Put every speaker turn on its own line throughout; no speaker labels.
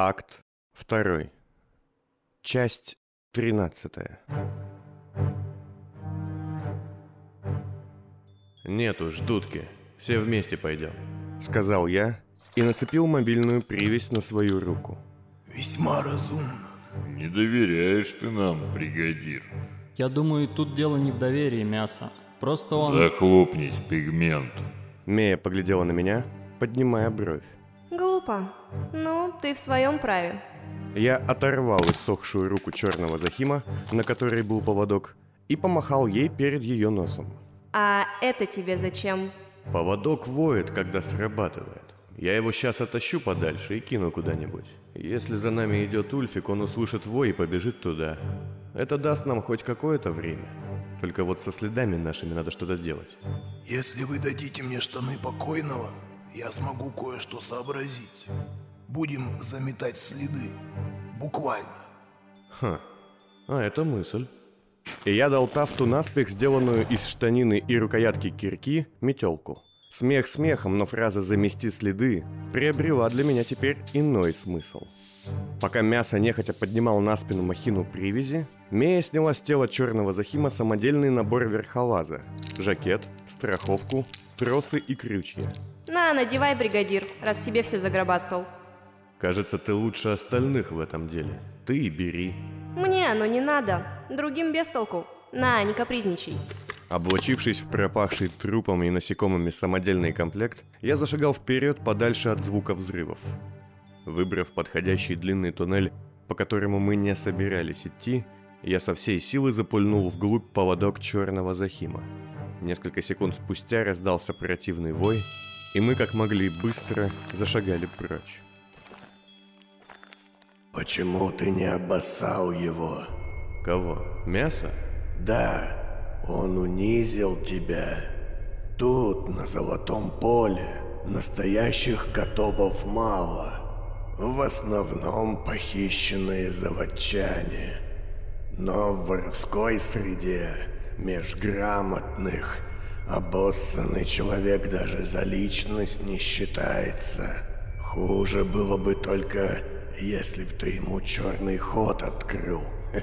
Акт 2. Часть 13. «Нет уж, дудки, все вместе пойдем», — сказал я и нацепил мобильную привязь на свою руку.
Весьма разумно.
Не доверяешь ты нам, бригадир.
Я думаю, тут дело не в доверии мяса. Просто он...
Захлопнись, пигмент.
Мея поглядела на меня, поднимая бровь.
Глупо. Ну, ты в своем праве.
Я оторвал иссохшую руку черного Захима, на которой был поводок, и помахал ей перед ее носом.
А это тебе зачем?
Поводок воет, когда срабатывает. Я его сейчас отащу подальше и кину куда-нибудь. Если за нами идет Ульфик, он услышит вой и побежит туда. Это даст нам хоть какое-то время. Только вот со следами нашими надо что-то делать.
Если вы дадите мне штаны покойного, я смогу кое-что сообразить. Будем заметать следы. Буквально.
Ха, а это мысль. И я дал Тафту наспех сделанную из штанины и рукоятки кирки метелку. Смех смехом, но фраза «замести следы» приобрела для меня теперь иной смысл. Пока мясо нехотя поднимал на спину махину привязи, Мея сняла с тела черного захима самодельный набор верхолаза. Жакет, страховку, тросы и крючья.
На, надевай, бригадир, раз себе все загробастал.
Кажется, ты лучше остальных в этом деле. Ты и бери.
Мне оно не надо. Другим без толку. На, не капризничай.
Облачившись в пропахший трупами и насекомыми самодельный комплект, я зашагал вперед подальше от звука взрывов. Выбрав подходящий длинный туннель, по которому мы не собирались идти, я со всей силы запульнул вглубь поводок черного захима. Несколько секунд спустя раздался противный вой, и мы как могли быстро зашагали прочь.
Почему ты не обоссал его?
Кого? Мясо?
Да, он унизил тебя. Тут, на Золотом поле, настоящих котобов мало. В основном похищенные заводчане. Но в воровской среде межграмотных обоссанный человек даже за личность не считается. Хуже было бы только, если б ты ему черный ход открыл.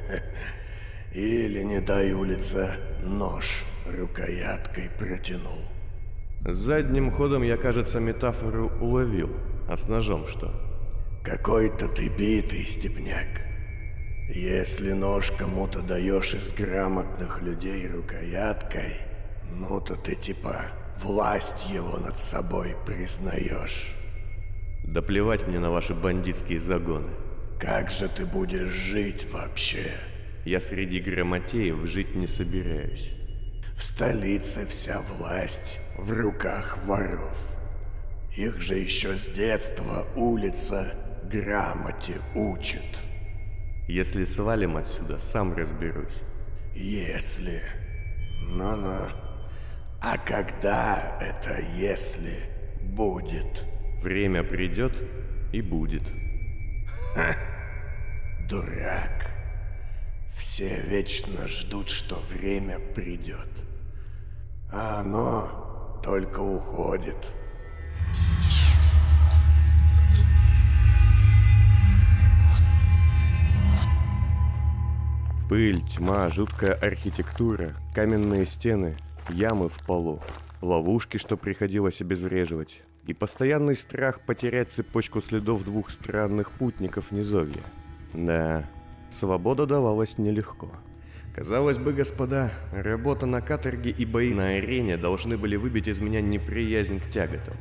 Или, не дай улица, нож рукояткой протянул.
Задним ходом я, кажется, метафору уловил. А с ножом что?
Какой-то ты битый, степняк. Если нож кому-то даешь из грамотных людей рукояткой, ну то ты типа власть его над собой признаешь.
Да плевать мне на ваши бандитские загоны.
Как же ты будешь жить вообще?
Я среди грамотеев жить не собираюсь.
В столице вся власть в руках воров. Их же еще с детства улица грамоте учит.
Если свалим отсюда, сам разберусь.
Если. Ну-ну. А когда это «если» будет?
Время придет и будет.
Ха, дурак. Все вечно ждут, что время придет. А оно только уходит.
Пыль, тьма, жуткая архитектура, каменные стены, ямы в полу, ловушки, что приходилось обезвреживать, и постоянный страх потерять цепочку следов двух странных путников низовья. Да, свобода давалась нелегко. Казалось бы, господа, работа на каторге и бои на арене должны были выбить из меня неприязнь к тяготам.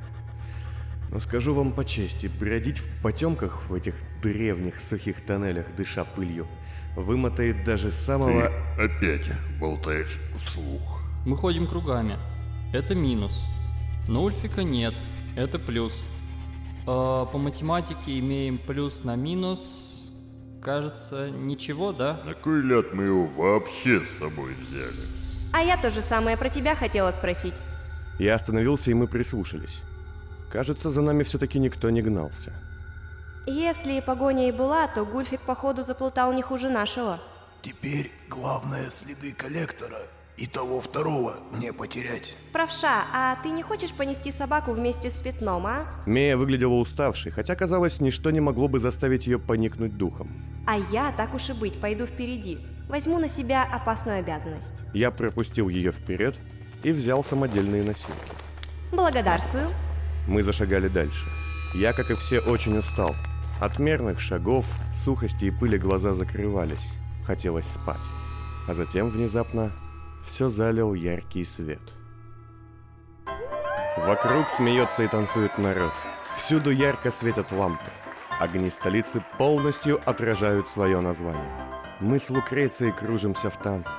Но скажу вам по чести, бродить в потемках в этих древних сухих тоннелях, дыша пылью, вымотает даже самого...
Ты опять болтаешь вслух.
Мы ходим кругами. Это минус. Но Ульфика нет. Это плюс. А, по математике имеем плюс на минус. Кажется, ничего, да?
На кой ляд мы его вообще с собой взяли?
А я то же самое про тебя хотела спросить.
Я остановился, и мы прислушались. Кажется, за нами все-таки никто не гнался.
Если погоня и была, то Гульфик походу заплутал не хуже нашего.
Теперь главное следы коллектора
и того второго не потерять.
Правша, а ты не хочешь понести собаку вместе с пятном, а?
Мея выглядела уставшей, хотя, казалось, ничто не могло бы заставить ее поникнуть духом.
А я, так уж и быть, пойду впереди. Возьму на себя опасную обязанность.
Я пропустил ее вперед и взял самодельные носилки.
Благодарствую.
Мы зашагали дальше. Я, как и все, очень устал. От мерных шагов, сухости и пыли глаза закрывались. Хотелось спать. А затем внезапно все залил яркий свет. Вокруг смеется и танцует народ. Всюду ярко светят лампы. Огни столицы полностью отражают свое название. Мы с Лукрецией кружимся в танце.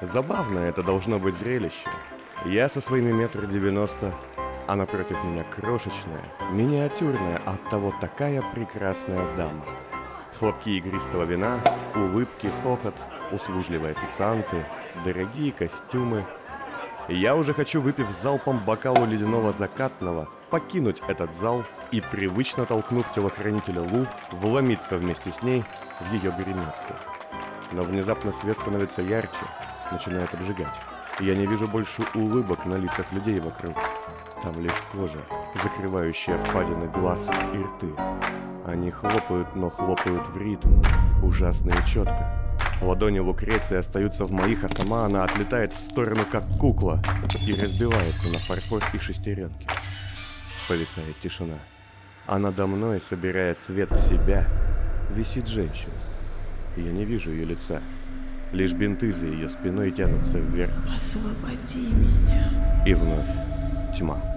Забавно это должно быть зрелище. Я со своими метр девяносто, а напротив меня крошечная, миниатюрная, а оттого такая прекрасная дама. Хлопки игристого вина, улыбки, хохот, услужливые официанты, дорогие костюмы. Я уже хочу, выпив залпом бокалу ледяного закатного, покинуть этот зал и, привычно толкнув телохранителя Лу, вломиться вместе с ней в ее гримерку. Но внезапно свет становится ярче, начинает обжигать. Я не вижу больше улыбок на лицах людей вокруг. Там лишь кожа, закрывающая впадины глаз и рты. Они хлопают, но хлопают в ритм, ужасно и четко. Ладони Лукреции остаются в моих, а сама она отлетает в сторону, как кукла, и разбивается на фарфор и шестеренки. Повисает тишина. А надо мной, собирая свет в себя, висит женщина. Я не вижу ее лица. Лишь бинты за ее спиной тянутся вверх.
Освободи меня.
И вновь тьма.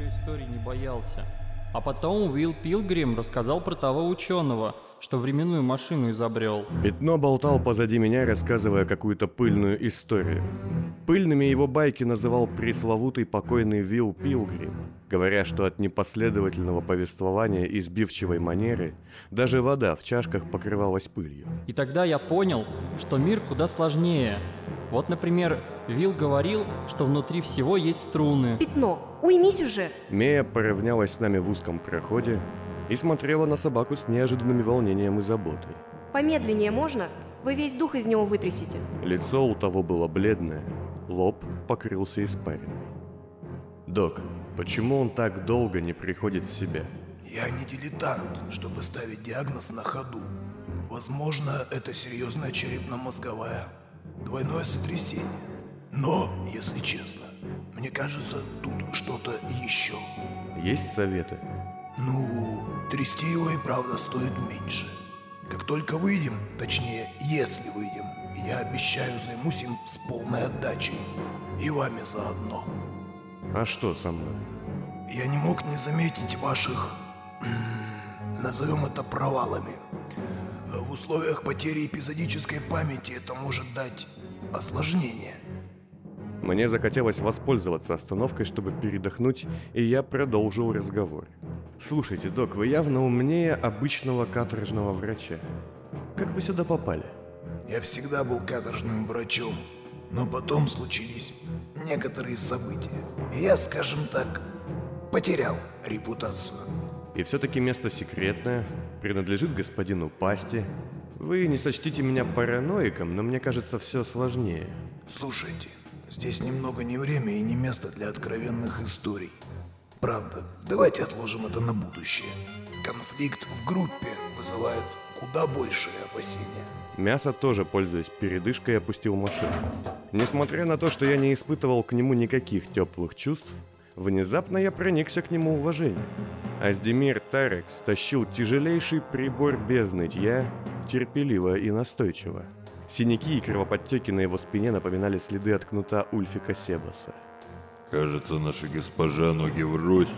Еще истории не боялся. А потом Уилл Пилгрим рассказал про того ученого, что временную машину изобрел.
Пятно болтал позади меня, рассказывая какую-то пыльную историю. Пыльными его байки называл пресловутый покойный Вилл Пилгрим, говоря, что от непоследовательного повествования и сбивчивой манеры даже вода в чашках покрывалась пылью.
И тогда я понял, что мир куда сложнее. Вот, например, Вилл говорил, что внутри всего есть струны.
Пятно, уймись уже.
Мея поравнялась с нами в узком проходе и смотрела на собаку с неожиданным волнением и заботой.
Помедленнее можно? Вы весь дух из него вытрясите.
Лицо у того было бледное, лоб покрылся испариной. «Док, почему он так долго не приходит в себя?»
Я не дилетант, чтобы ставить диагноз на ходу. Возможно, это серьезная черепно-мозговая. Двойное сотрясение. Но, если честно, мне кажется, тут что-то еще.
Есть советы?
Ну, трясти его и правда стоит меньше. Как только выйдем, точнее, если выйдем, я обещаю займусь им с полной отдачей. И вами заодно.
А что со мной?
Я не мог не заметить ваших, назовем это провалами. В условиях потери эпизодической памяти это может дать осложнение.
Мне захотелось воспользоваться остановкой, чтобы передохнуть, и я продолжил разговор. Слушайте, док, вы явно умнее обычного каторжного врача. Как вы сюда попали?
Я всегда был каторжным врачом, но потом случились некоторые события. Я, скажем так, потерял репутацию.
И все-таки место секретное, принадлежит господину Пасти. Вы не сочтите меня параноиком, но мне кажется, все сложнее.
Слушайте, здесь немного не время и не место для откровенных историй. Правда, давайте отложим это на будущее. Конфликт в группе вызывает куда большие опасения.
Мясо тоже, пользуясь передышкой, опустил машину. Несмотря на то, что я не испытывал к нему никаких теплых чувств, внезапно я проникся к нему уважением. Аздемир Тарекс тащил тяжелейший прибор без нытья, терпеливо и настойчиво. Синяки и кровоподтеки на его спине напоминали следы от кнута Ульфика Себаса.
Кажется, наша госпожа ноги врозь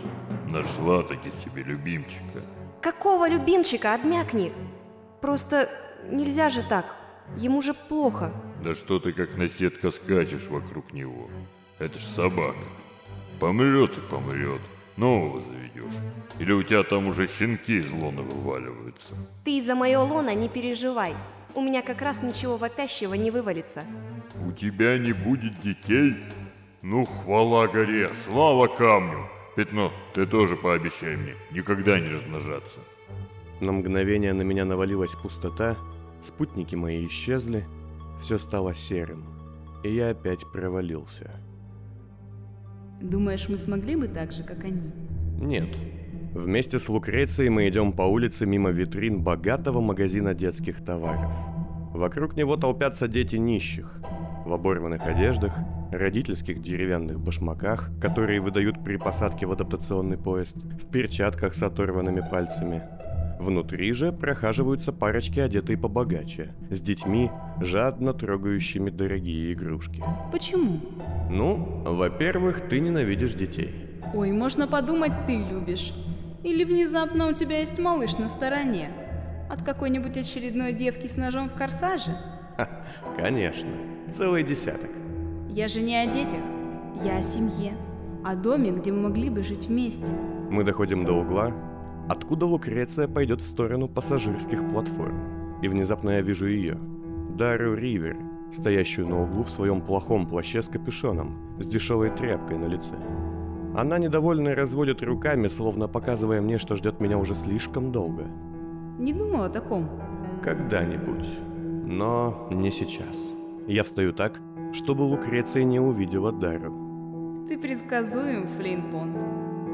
нашла таки себе любимчика.
Какого любимчика? Обмякни. Просто нельзя же так. Ему же плохо.
Да что ты как наседка скачешь вокруг него? Это ж собака. Помрет и помрет. Нового заведешь. Или у тебя там уже щенки из лона вываливаются.
Ты за мое лоно не переживай. У меня как раз ничего вопящего не вывалится.
У тебя не будет детей? Ну, хвала горе, слава камню. Пятно, ты тоже пообещай мне никогда не размножаться.
На мгновение на меня навалилась пустота, спутники мои исчезли, все стало серым, и я опять провалился.
Думаешь, мы смогли бы так же, как они?
Нет. Вместе с Лукрецией мы идем по улице мимо витрин богатого магазина детских товаров. Вокруг него толпятся дети нищих. В оборванных одеждах, родительских деревянных башмаках, которые выдают при посадке в адаптационный поезд, в перчатках с оторванными пальцами. Внутри же прохаживаются парочки, одетые побогаче, с детьми, жадно трогающими дорогие игрушки.
Почему?
Ну, во-первых, ты ненавидишь детей.
Ой, можно подумать, ты любишь. Или внезапно у тебя есть малыш на стороне. От какой-нибудь очередной девки с ножом в корсаже?
Ха, конечно, целый десяток.
Я же не о детях. Я о семье. О доме, где мы могли бы жить вместе.
Мы доходим до угла, откуда Лукреция пойдет в сторону пассажирских платформ. И внезапно я вижу ее. Дару Ривер, стоящую на углу в своем плохом плаще с капюшоном, с дешевой тряпкой на лице. Она недовольно разводит руками, словно показывая мне, что ждет меня уже слишком долго.
Не думал о таком.
Когда-нибудь. Но не сейчас. Я встаю так, чтобы Лукреция не увидела Дару.
Ты предсказуем, Флинн Понт.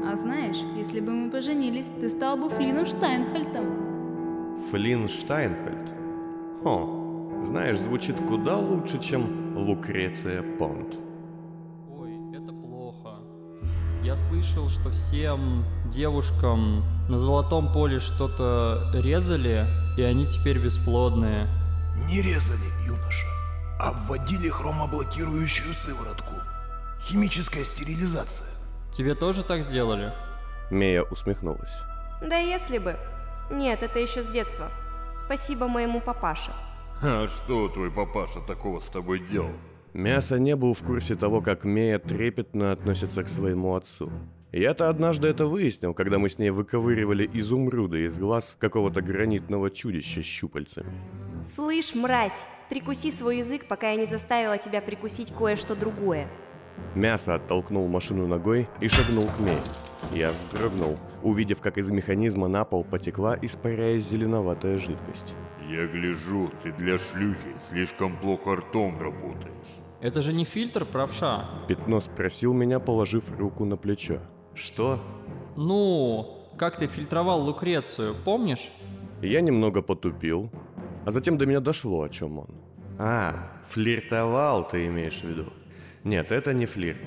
А знаешь, если бы мы поженились, ты стал бы Флином Штайнхальтом.
Флинн Штайнхальд? Хо, знаешь, звучит куда лучше, чем Лукреция Понт.
Ой, это плохо. Я слышал, что всем девушкам на золотом поле что-то резали, и они теперь бесплодные.
Не резали, юноша, вводили хромоблокирующую сыворотку. Химическая стерилизация.
Тебе тоже так сделали?
Мея усмехнулась.
Да если бы. Нет, это еще с детства. Спасибо моему папаше.
А что твой папаша такого с тобой делал?
Мясо не был в курсе того, как Мея трепетно относится к своему отцу. Я-то однажды это выяснил, когда мы с ней выковыривали изумруды из глаз какого-то гранитного чудища с щупальцами.
Слышь, мразь, прикуси свой язык, пока я не заставила тебя прикусить кое-что другое.
Мясо оттолкнул машину ногой и шагнул к Мее. Я вздрогнул, увидев, как из механизма на пол потекла, испаряясь зеленоватая жидкость.
Я гляжу, ты для шлюхи слишком плохо ртом работаешь.
Это же не фильтр, правша.
Пятно спросил меня, положив руку на плечо. Что?
Ну, как ты фильтровал Лукрецию, помнишь?
Я немного потупил, а затем до меня дошло, о чем он. А, флиртовал ты имеешь в виду? Нет, это не флирт.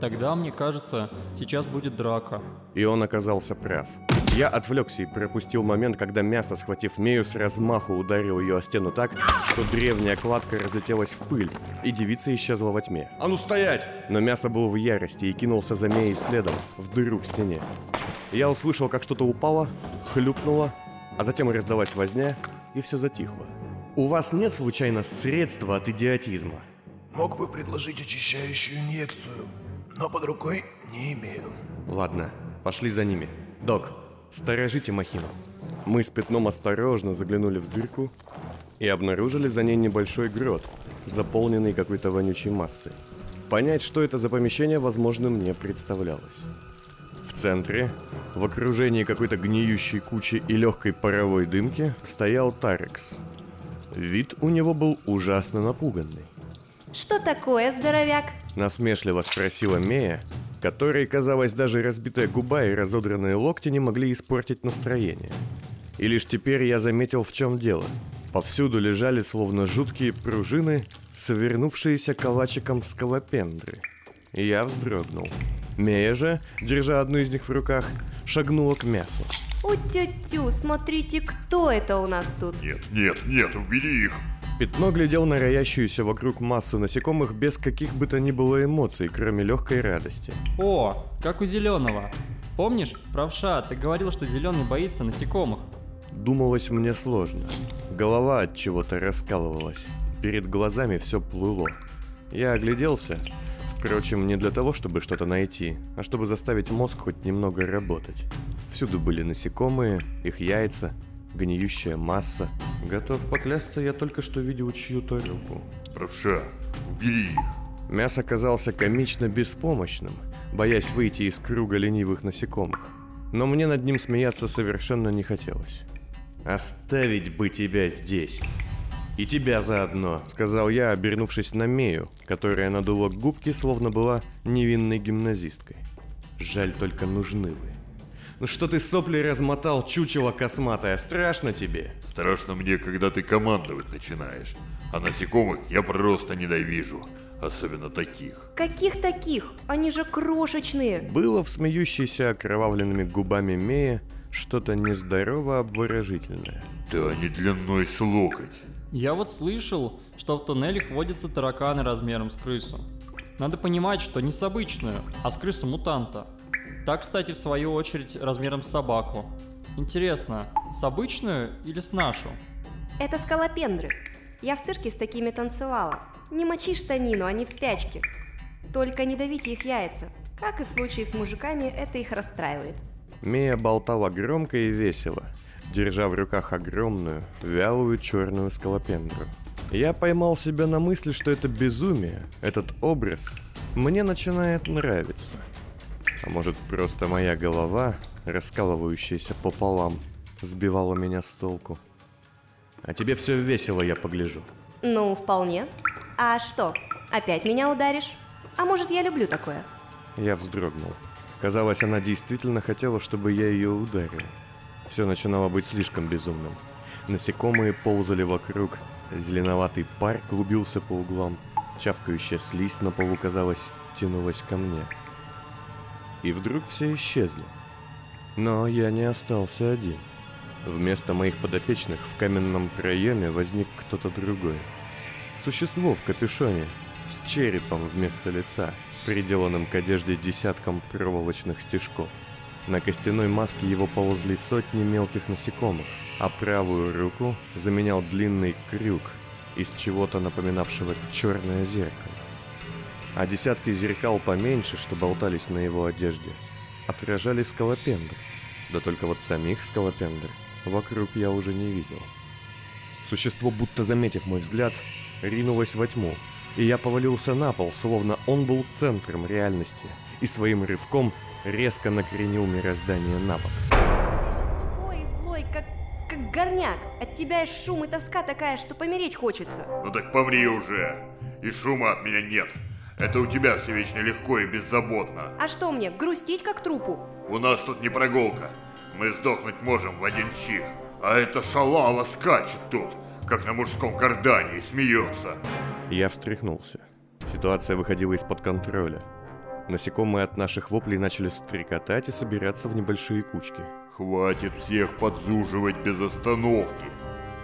Тогда, мне кажется, сейчас будет драка.
И он оказался прав. Я отвлекся и пропустил момент, когда мясо, схватив Мею, с размаху ударил ее о стену так, что древняя кладка разлетелась в пыль, и девица исчезла во тьме.
А ну стоять!
Но мясо был в ярости и кинулся за Меей следом, в дыру в стене. Я услышал, как что-то упало, хлюпнуло, а затем раздалась возня, и все затихло. «У вас нет, случайно, средства от идиотизма?»
Мог бы предложить очищающую инъекцию, но под рукой не имею.
Ладно, пошли за ними. Док, сторожите махину. Мы с пятном осторожно заглянули в дырку и обнаружили за ней небольшой грот, заполненный какой-то вонючей массой. Понять, что это за помещение, возможно, мне представлялось. В центре, в окружении какой-то гниющей кучи и легкой паровой дымки, стоял Тарекс. Вид у него был ужасно напуганный.
Что такое, здоровяк?
Насмешливо спросила Мея, которой, казалось, даже разбитая губа и разодранные локти не могли испортить настроение. И лишь теперь я заметил, в чем дело. Повсюду лежали, словно жуткие пружины, совернувшиеся калачиком скалопендры. И я вздрогнул. Мея же, держа одну из них в руках, шагнула к мясу.
У-тю-тю, смотрите, кто это у нас тут?
Нет, нет, нет, убери их!
Пятно глядел на роящуюся вокруг массу насекомых без каких бы то ни было эмоций, кроме легкой радости.
О, как у зеленого. Помнишь, правша, ты говорил, что зеленый боится насекомых.
Думалось мне сложно. Голова от чего-то раскалывалась. Перед глазами все плыло. Я огляделся, впрочем, не для того, чтобы что-то найти, а чтобы заставить мозг хоть немного работать. Всюду были насекомые, их яйца, гниющая масса. Готов поклясться, я только что видел чью-то руку.
Правша, убери их!
Мясо казался комично беспомощным, боясь выйти из круга ленивых насекомых. Но мне над ним смеяться совершенно не хотелось. «Оставить бы тебя здесь!» «И тебя заодно», — сказал я, обернувшись на Мею, которая надула губки, словно была невинной гимназисткой. «Жаль, только нужны вы. Ну что ты сопли размотал, чучело косматое, страшно тебе?»
Страшно мне, когда ты командовать начинаешь. А насекомых я просто ненавижу. Особенно таких.
Каких таких? Они же крошечные.
Было в смеющейся окровавленными губами Мея что-то нездорово обворожительное.
Да они длиной с локоть.
Я вот слышал, что в туннелях водятся тараканы размером с крысу. Надо понимать, что не с обычную, а с крысу-мутанта. Так, кстати, в свою очередь, размером с собаку. Интересно, с обычную или с нашу?
Это скалопендры. Я в цирке с такими танцевала. Не мочи штанину, они в спячке. Только не давите их яйца. Как и в случае с мужиками, это их расстраивает.
Мия болтала громко и весело, держа в руках огромную, вялую черную скалопендру. Я поймал себя на мысли, что это безумие, этот образ, мне начинает нравиться. А может, просто моя голова, раскалывающаяся пополам, сбивала меня с толку. А тебе все весело, я погляжу.
Ну, вполне. А что, опять меня ударишь? А может, я люблю такое?
Я вздрогнул. Казалось, она действительно хотела, чтобы я ее ударил. Все начинало быть слишком безумным. Насекомые ползали вокруг, зеленоватый пар клубился по углам, чавкающая слизь на полу, казалось, тянулась ко мне. И вдруг все исчезли. Но я не остался один. Вместо моих подопечных в каменном проеме возник кто-то другой. Существо в капюшоне, с черепом вместо лица, приделанным к одежде десятком проволочных стежков. На костяной маске его ползли сотни мелких насекомых, а правую руку заменял длинный крюк из чего-то напоминавшего черное зеркало. А десятки зеркал поменьше, что болтались на его одежде, отражали скалопендр. Да только вот самих скалопендр вокруг я уже не видел. Существо, будто заметив мой взгляд, ринулось во тьму, и я повалился на пол, словно он был центром реальности, и своим рывком резко накренил мироздание на бок.
Ты же тупой и злой, как, как горняк. От тебя и шум и тоска такая, что помереть хочется.
Ну так помри уже. И шума от меня нет. Это у тебя все вечно легко и беззаботно.
А что мне, грустить как трупу?
У нас тут не прогулка. Мы сдохнуть можем в один чих. А эта шалава скачет тут, как на мужском кардане, и смеется.
Я встряхнулся. Ситуация выходила из-под контроля. Насекомые от наших воплей начали стрекотать и собираться в небольшие кучки.
Хватит всех подзуживать без остановки.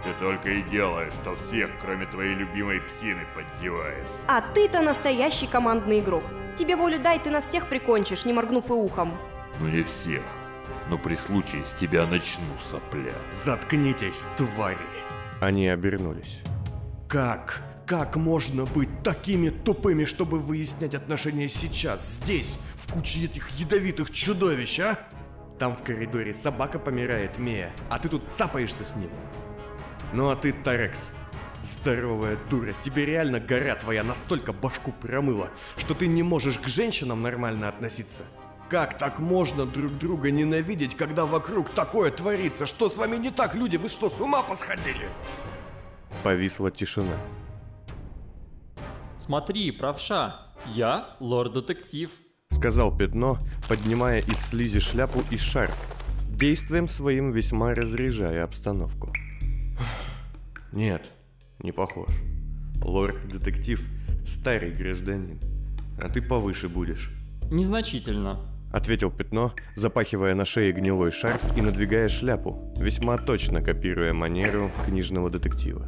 Ты только и делаешь, что всех, кроме твоей любимой псины, поддеваешь.
А ты-то настоящий командный игрок. Тебе волю дай, ты нас всех прикончишь, не моргнув и ухом.
Ну не всех. Но при случае с тебя начну, сопля.
Заткнитесь, твари!
Они обернулись.
Как? Как можно быть такими тупыми, чтобы выяснять отношения сейчас, здесь, в куче этих ядовитых чудовищ, а?
Там в коридоре собака помирает, Мия, а ты тут цапаешься с ним. Ну а ты, Тарекс, здоровая дура, тебе реально гора твоя настолько башку промыла, что ты не можешь к женщинам нормально относиться.
Как так можно друг друга ненавидеть, когда вокруг такое творится? Что с вами не так, люди? Вы что, с ума посходили?
Повисла тишина.
Смотри, правша, я лорд-детектив.
Сказал Пятно, поднимая из слизи шляпу и шарф, действием своим весьма разряжая обстановку. Нет, не похож. Лорд-детектив – старый гражданин, а ты повыше будешь.
Незначительно.
Ответил Пятно, запахивая на шее гнилой шарф и надвигая шляпу, весьма точно копируя манеру книжного детектива.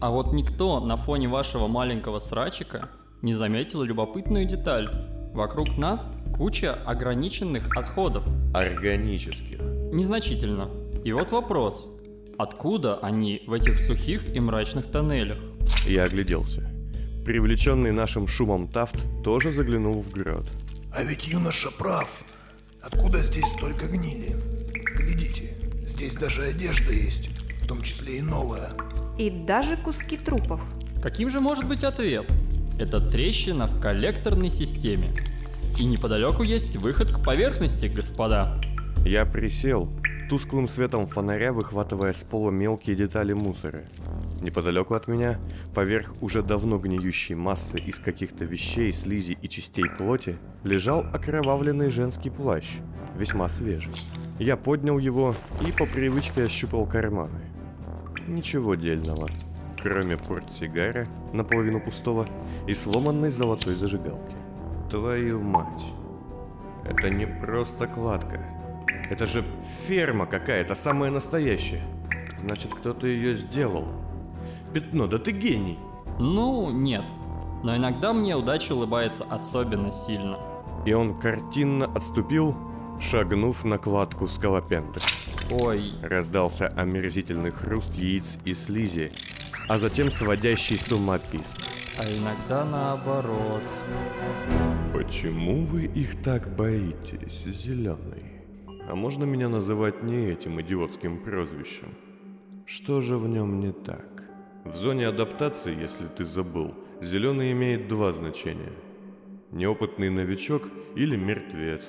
А вот никто на фоне вашего маленького срачика не заметил любопытную деталь. Вокруг нас куча ограниченных отходов.
Органических.
Незначительно. И вот вопрос. Откуда они в этих сухих и мрачных тоннелях?
Я огляделся. Привлеченный нашим шумом Тафт тоже заглянул в грот.
А ведь юноша прав. Откуда здесь столько гнили? Глядите, здесь даже одежда есть, в том числе и новая.
И даже куски трупов.
Каким же может быть ответ? Это трещина в коллекторной системе. И неподалеку есть выход к поверхности, господа.
Я присел, тусклым светом фонаря выхватывая с пола мелкие детали мусора. Неподалеку от меня, поверх уже давно гниющей массы из каких-то вещей, слизи и частей плоти, лежал окровавленный женский плащ, весьма свежий. Я поднял его и по привычке ощупал карманы. Ничего дельного, кроме портсигара, наполовину пустого, и сломанной золотой зажигалки. Твою мать. Это не просто кладка. Это же ферма какая-то, самая настоящая. Значит, кто-то ее сделал. Пятно, да ты гений.
Ну, нет. Но иногда мне удача улыбается особенно сильно.
И он картинно отступил, шагнув на кладку скалопендры.
Ой,
Раздался омерзительный хруст яиц и слизи, а затем сводящий с ума писк.
а иногда наоборот.
Почему вы их так боитесь, зеленый? А можно меня называть не этим идиотским прозвищем? Что же в нем не так? В зоне адаптации, если ты забыл, зеленый имеет два значения. Неопытный новичок или мертвец.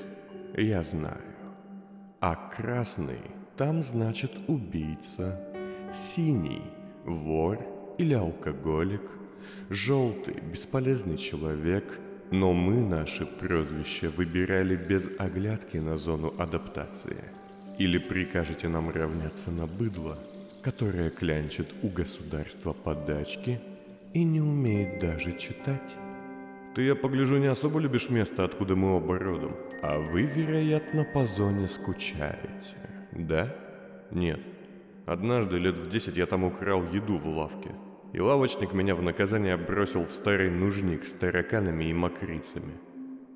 Я знаю. А красный там значит убийца. Синий – вор или алкоголик. Желтый – бесполезный человек. Но мы наши прозвища выбирали без оглядки на зону адаптации. Или прикажете нам равняться на быдло, которое клянчит у государства подачки и не умеет даже читать? Ты, я погляжу, не особо любишь место, откуда мы оба родом. А вы, вероятно, по зоне скучаете. Да? Нет. Однажды, лет в десять, я там украл еду в лавке. И лавочник меня в наказание бросил в старый нужник с тараканами и мокрицами.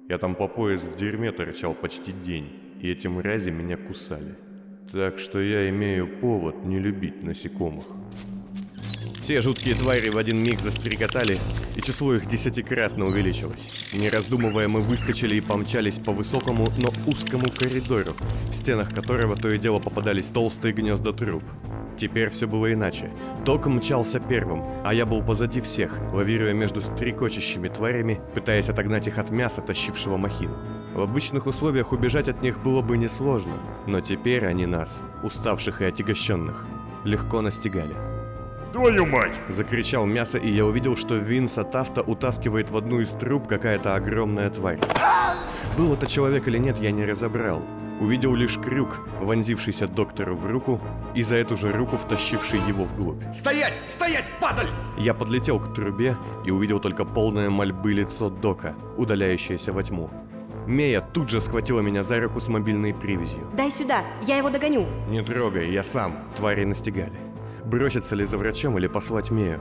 Я там по пояс в дерьме торчал почти день, и эти мрази меня кусали. Так что я имею повод не любить насекомых. Все жуткие твари в один миг застрекотали, и число их десятикратно увеличилось. Не раздумывая, мы выскочили и помчались по высокому, но узкому коридору, в стенах которого то и дело попадались толстые гнезда труб. Теперь все было иначе. Док мчался первым, а я был позади всех, лавируя между стрекочущими тварями, пытаясь отогнать их от мяса, тащившего махину. В обычных условиях убежать от них было бы несложно, но теперь они нас, уставших и отягощенных, легко настигали.
Твою мать!
Закричал мясо, и я увидел, что Винса Тафта утаскивает в одну из труб какая-то огромная тварь. Был это человек или нет, я не разобрал. Увидел лишь крюк, вонзившийся доктору в руку, и за эту же руку втащивший его вглубь.
Стоять! Стоять, падаль!
Я подлетел к трубе и увидел только полное мольбы лицо Дока, удаляющееся во тьму. Мея тут же схватила меня за руку с мобильной привязью.
Дай сюда, я его догоню.
Не трогай, я сам. Твари настигали. Броситься ли за врачом или послать Мею?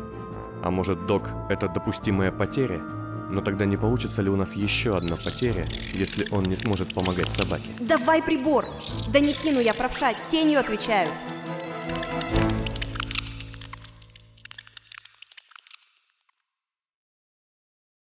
А может, док – это допустимая потеря? Но тогда не получится ли у нас еще одна потеря, если он не сможет помогать собаке?
Давай прибор. Да не кину я, правша, тенью отвечаю.